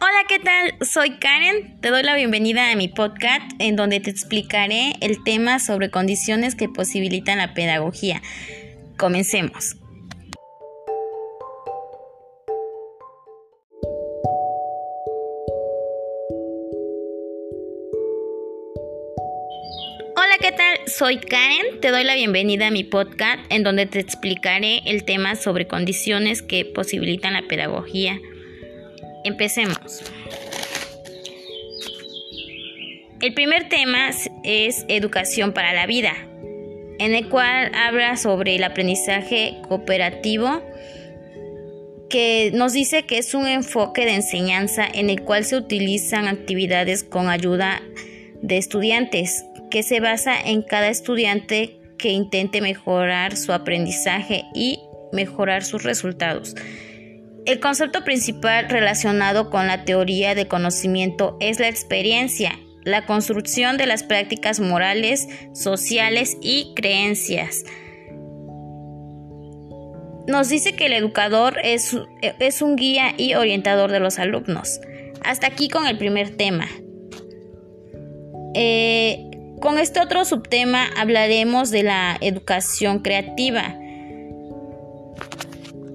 Hola, ¿qué tal? Soy Karen. Te doy la bienvenida a mi podcast en donde te explicaré el tema sobre condiciones que posibilitan la pedagogía. Comencemos. Hola, ¿qué tal? Soy Karen. Te doy la bienvenida a mi podcast en donde te explicaré el tema sobre condiciones que posibilitan la pedagogía. Empecemos. El primer tema es educación para la vida, en el cual habla sobre el aprendizaje cooperativo que nos dice que es un enfoque de enseñanza en el cual se utilizan actividades con ayuda de estudiantes que se basa en cada estudiante que intente mejorar su aprendizaje y mejorar sus resultados. El concepto principal relacionado con la teoría de conocimiento es la experiencia, la construcción de las prácticas morales, sociales y creencias. Nos dice que el educador es, es un guía y orientador de los alumnos. Hasta aquí con el primer tema. Eh, con este otro subtema hablaremos de la educación creativa.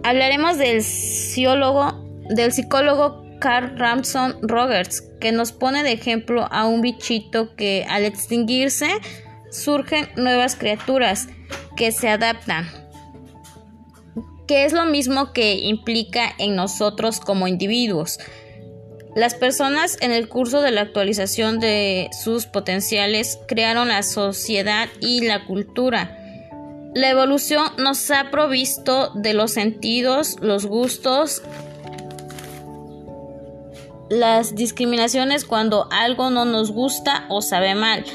Hablaremos del psicólogo, Carl Ramson Rogers, que nos pone de ejemplo a un bichito que al extinguirse surgen nuevas criaturas que se adaptan, que es lo mismo que implica en nosotros como individuos. Las personas en el curso de la actualización de sus potenciales crearon la sociedad y la cultura. La evolución nos ha provisto de los sentidos, los gustos, las discriminaciones cuando algo no nos gusta o sabe mal.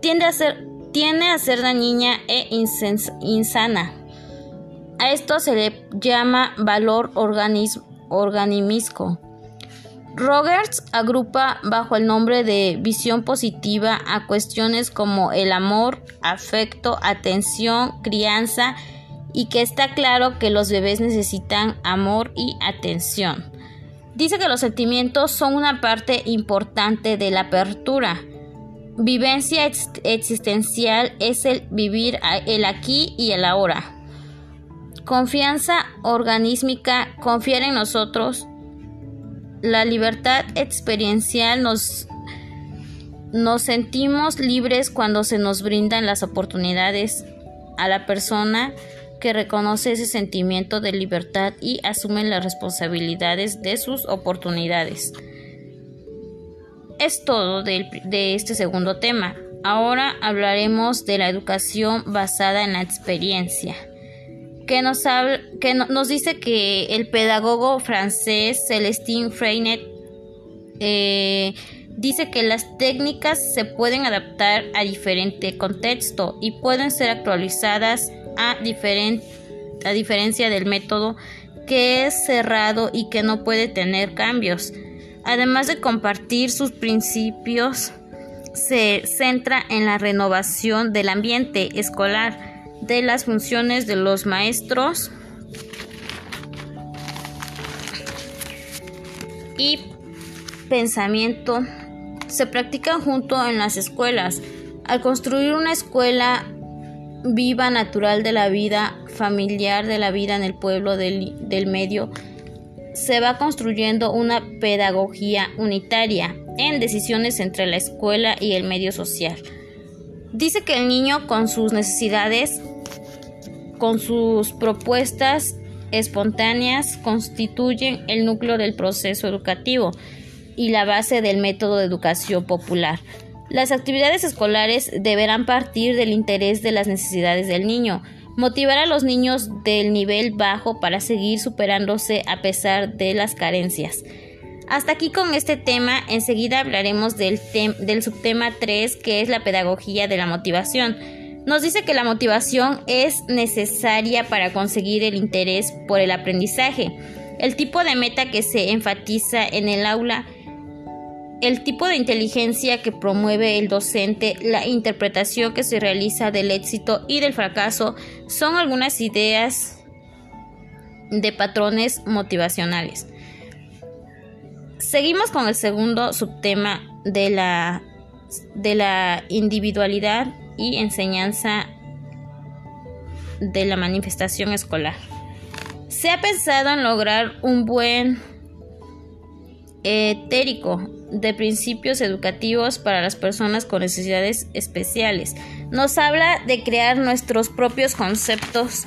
Tiende a ser, tiende a dañina e insana. A esto se le llama valor organimisco. Rogers agrupa bajo el nombre de visión positiva a cuestiones como el amor, afecto, atención, crianza y que está claro que los bebés necesitan amor y atención. Dice que los sentimientos son una parte importante de la apertura. Vivencia existencial es el vivir el aquí y el ahora. Confianza organísmica, confiar en nosotros, la libertad experiencial nos, nos sentimos libres cuando se nos brindan las oportunidades a la persona que reconoce ese sentimiento de libertad y asume las responsabilidades de sus oportunidades. Es todo de, de este segundo tema. Ahora hablaremos de la educación basada en la experiencia que nos, que nos dice que el pedagogo francés Celestin Freinet eh, dice que las técnicas se pueden adaptar a diferente contexto y pueden ser actualizadas a, a diferencia del método que es cerrado y que no puede tener cambios. Además de compartir sus principios, se centra en la renovación del ambiente escolar de las funciones de los maestros y pensamiento se practican junto en las escuelas. Al construir una escuela viva, natural de la vida, familiar de la vida en el pueblo del, del medio, se va construyendo una pedagogía unitaria en decisiones entre la escuela y el medio social. Dice que el niño con sus necesidades, con sus propuestas espontáneas, constituyen el núcleo del proceso educativo y la base del método de educación popular. Las actividades escolares deberán partir del interés de las necesidades del niño, motivar a los niños del nivel bajo para seguir superándose a pesar de las carencias. Hasta aquí con este tema, enseguida hablaremos del, subtema 3 que es la pedagogía de la motivación. Nos dice que la motivación es necesaria para conseguir el interés por el aprendizaje, el tipo de meta que se enfatiza en el aula, el tipo de inteligencia que promueve el docente, la interpretación que se realiza del éxito y del fracaso son algunas ideas de patrones motivacionales. Seguimos con el segundo subtema de la, de la individualidad y enseñanza de la manifestación escolar. Se ha pensado en lograr un buen etérico de principios educativos para las personas con necesidades especiales. Nos habla de crear nuestros propios conceptos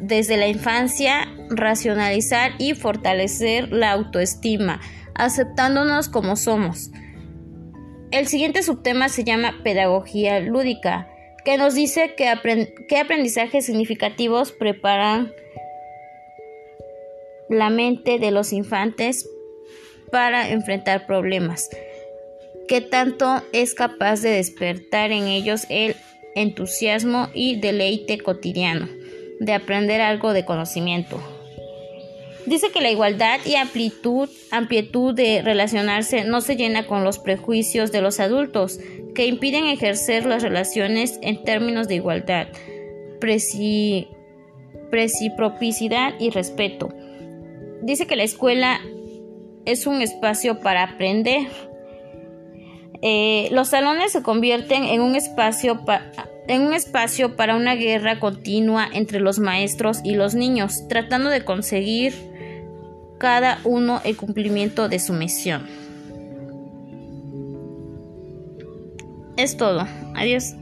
desde la infancia, racionalizar y fortalecer la autoestima, aceptándonos como somos. El siguiente subtema se llama pedagogía lúdica, que nos dice que qué aprendizajes significativos preparan la mente de los infantes para enfrentar problemas, qué tanto es capaz de despertar en ellos el entusiasmo y deleite cotidiano de aprender algo de conocimiento. Dice que la igualdad y amplitud, amplitud de relacionarse no se llena con los prejuicios de los adultos, que impiden ejercer las relaciones en términos de igualdad, preciprocidad y respeto. Dice que la escuela es un espacio para aprender. Eh, los salones se convierten en un espacio en un espacio para una guerra continua entre los maestros y los niños, tratando de conseguir cada uno el cumplimiento de su misión. Es todo. Adiós.